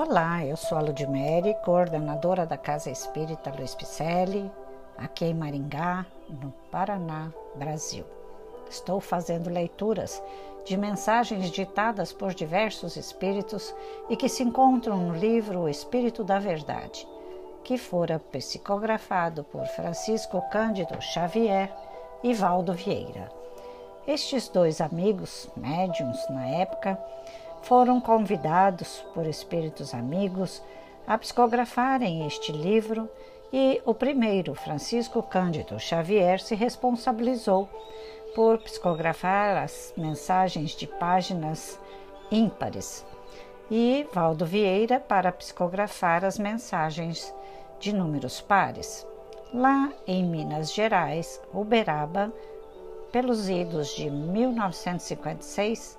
Olá, eu sou a Ludmere, coordenadora da Casa Espírita Luiz Picelli, aqui em Maringá, no Paraná, Brasil. Estou fazendo leituras de mensagens ditadas por diversos espíritos e que se encontram no livro O Espírito da Verdade, que fora psicografado por Francisco Cândido Xavier e Valdo Vieira. Estes dois amigos, médiums na época, foram convidados por espíritos amigos a psicografarem este livro e o primeiro, Francisco Cândido Xavier, se responsabilizou por psicografar as mensagens de páginas ímpares e Valdo Vieira para psicografar as mensagens de números pares. Lá em Minas Gerais, Uberaba, pelos idos de 1956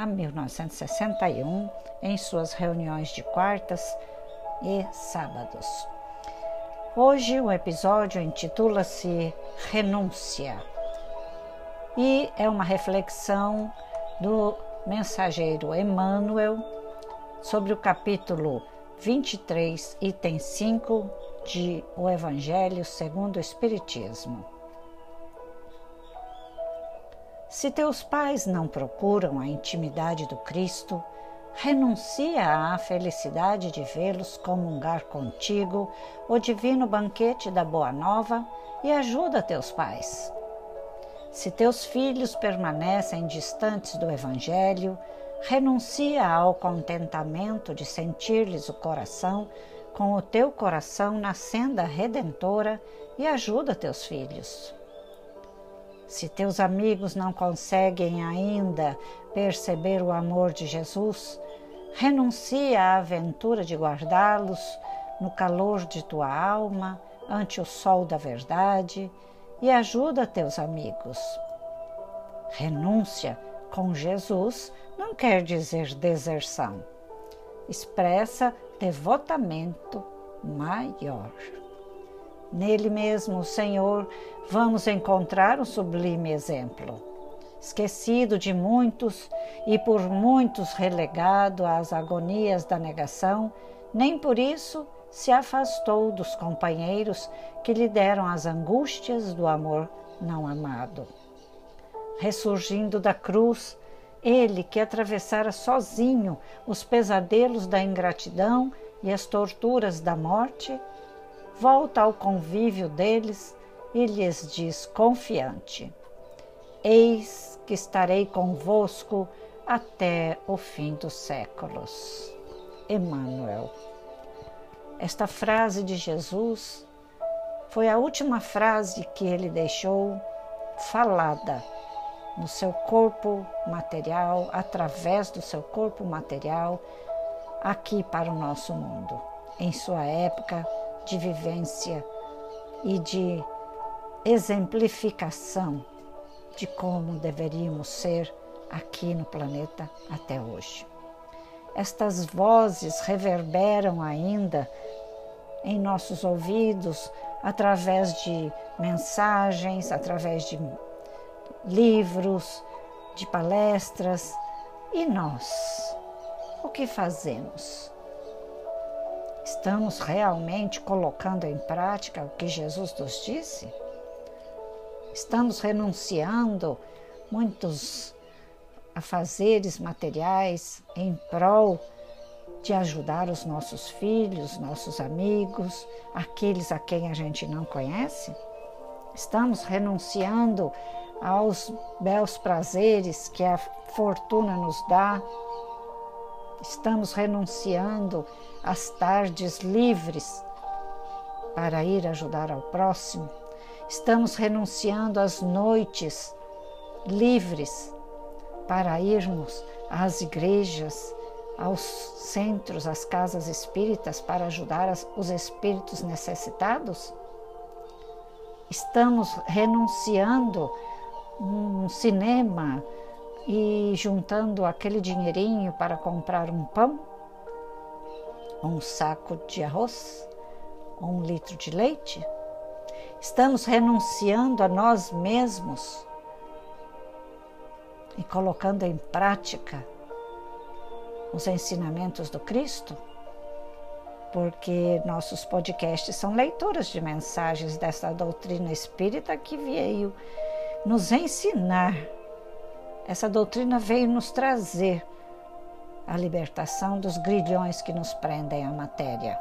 a 1961, em suas reuniões de quartas e sábados. Hoje o episódio intitula-se Renúncia e é uma reflexão do mensageiro Emmanuel sobre o capítulo 23, item 5 de O Evangelho segundo o Espiritismo. Se teus pais não procuram a intimidade do Cristo, renuncia à felicidade de vê-los comungar contigo o divino banquete da Boa Nova e ajuda teus pais. Se teus filhos permanecem distantes do Evangelho, renuncia ao contentamento de sentir-lhes o coração com o teu coração na senda redentora e ajuda teus filhos. Se teus amigos não conseguem ainda perceber o amor de Jesus, renuncia à aventura de guardá-los no calor de tua alma, ante o sol da verdade, e ajuda teus amigos. Renúncia com Jesus não quer dizer deserção, expressa devotamento maior. Nele mesmo, o Senhor, vamos encontrar o sublime exemplo. Esquecido de muitos e por muitos relegado às agonias da negação, nem por isso se afastou dos companheiros que lhe deram as angústias do amor não amado. Ressurgindo da cruz, ele que atravessara sozinho os pesadelos da ingratidão e as torturas da morte, volta ao convívio deles e lhes diz confiante: Eis que estarei convosco até o fim dos séculos. Emmanuel. Esta frase de Jesus foi a última frase que ele deixou falada no seu corpo material, através do seu corpo material, aqui para o nosso mundo. Em sua época, de vivência e de exemplificação de como deveríamos ser aqui no planeta até hoje. Estas vozes reverberam ainda em nossos ouvidos através de mensagens, através de livros, de palestras. E nós? O que fazemos? Estamos realmente colocando em prática o que Jesus nos disse? Estamos renunciando muitos afazeres materiais em prol de ajudar os nossos filhos, nossos amigos, aqueles a quem a gente não conhece? Estamos renunciando aos belos prazeres que a fortuna nos dá Estamos renunciando às tardes livres para ir ajudar ao próximo. Estamos renunciando às noites livres para irmos às igrejas, aos centros, às casas espíritas para ajudar os espíritos necessitados? Estamos renunciando um cinema, e juntando aquele dinheirinho para comprar um pão, um saco de arroz, um litro de leite? Estamos renunciando a nós mesmos e colocando em prática os ensinamentos do Cristo? porque nossos podcasts são leituras de mensagens dessa doutrina espírita que veio nos ensinar. Essa doutrina veio nos trazer a libertação dos grilhões que nos prendem à matéria.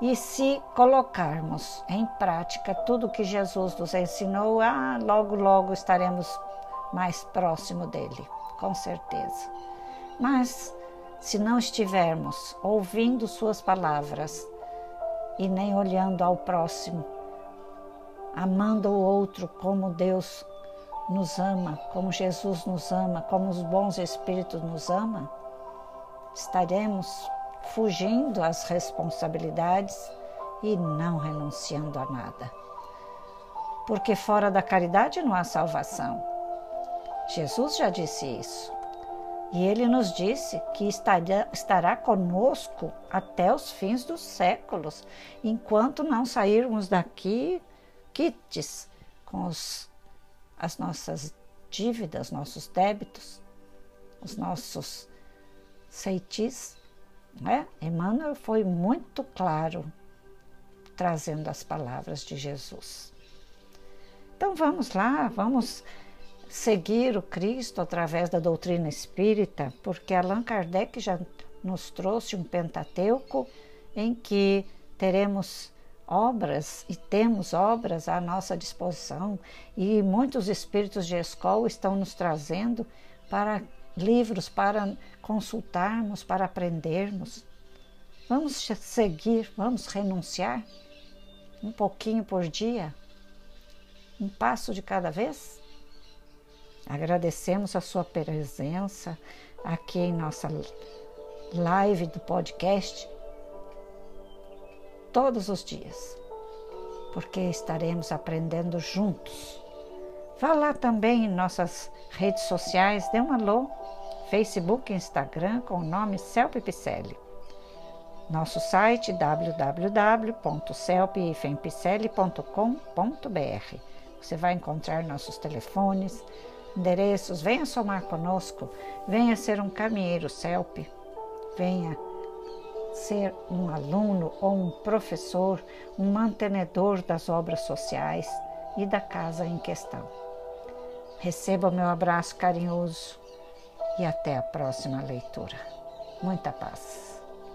E se colocarmos em prática tudo que Jesus nos ensinou, ah, logo, logo estaremos mais próximo dele, com certeza. Mas se não estivermos ouvindo Suas palavras e nem olhando ao próximo, amando o outro como Deus nos ama, como Jesus nos ama, como os bons espíritos nos ama, estaremos fugindo às responsabilidades e não renunciando a nada. Porque fora da caridade não há salvação. Jesus já disse isso. E ele nos disse que estaria, estará conosco até os fins dos séculos, enquanto não sairmos daqui quites com os, as nossas dívidas, nossos débitos, os nossos ceitis. Né? Emmanuel foi muito claro trazendo as palavras de Jesus. Então vamos lá, vamos seguir o Cristo através da doutrina espírita, porque Allan Kardec já nos trouxe um Pentateuco em que teremos obras e temos obras à nossa disposição e muitos espíritos de escola estão nos trazendo para livros para consultarmos, para aprendermos. Vamos seguir, vamos renunciar um pouquinho por dia, um passo de cada vez? Agradecemos a sua presença aqui em nossa live do podcast todos os dias, porque estaremos aprendendo juntos. Vá lá também em nossas redes sociais, dê um alô, Facebook e Instagram com o nome Celpe Picelli. Nosso site www.celpifempicelli.com.br. Você vai encontrar nossos telefones, endereços, venha somar conosco, venha ser um caminheiro CELP, venha ser um aluno ou um professor, um mantenedor das obras sociais e da casa em questão. Receba o meu abraço carinhoso e até a próxima leitura. Muita paz.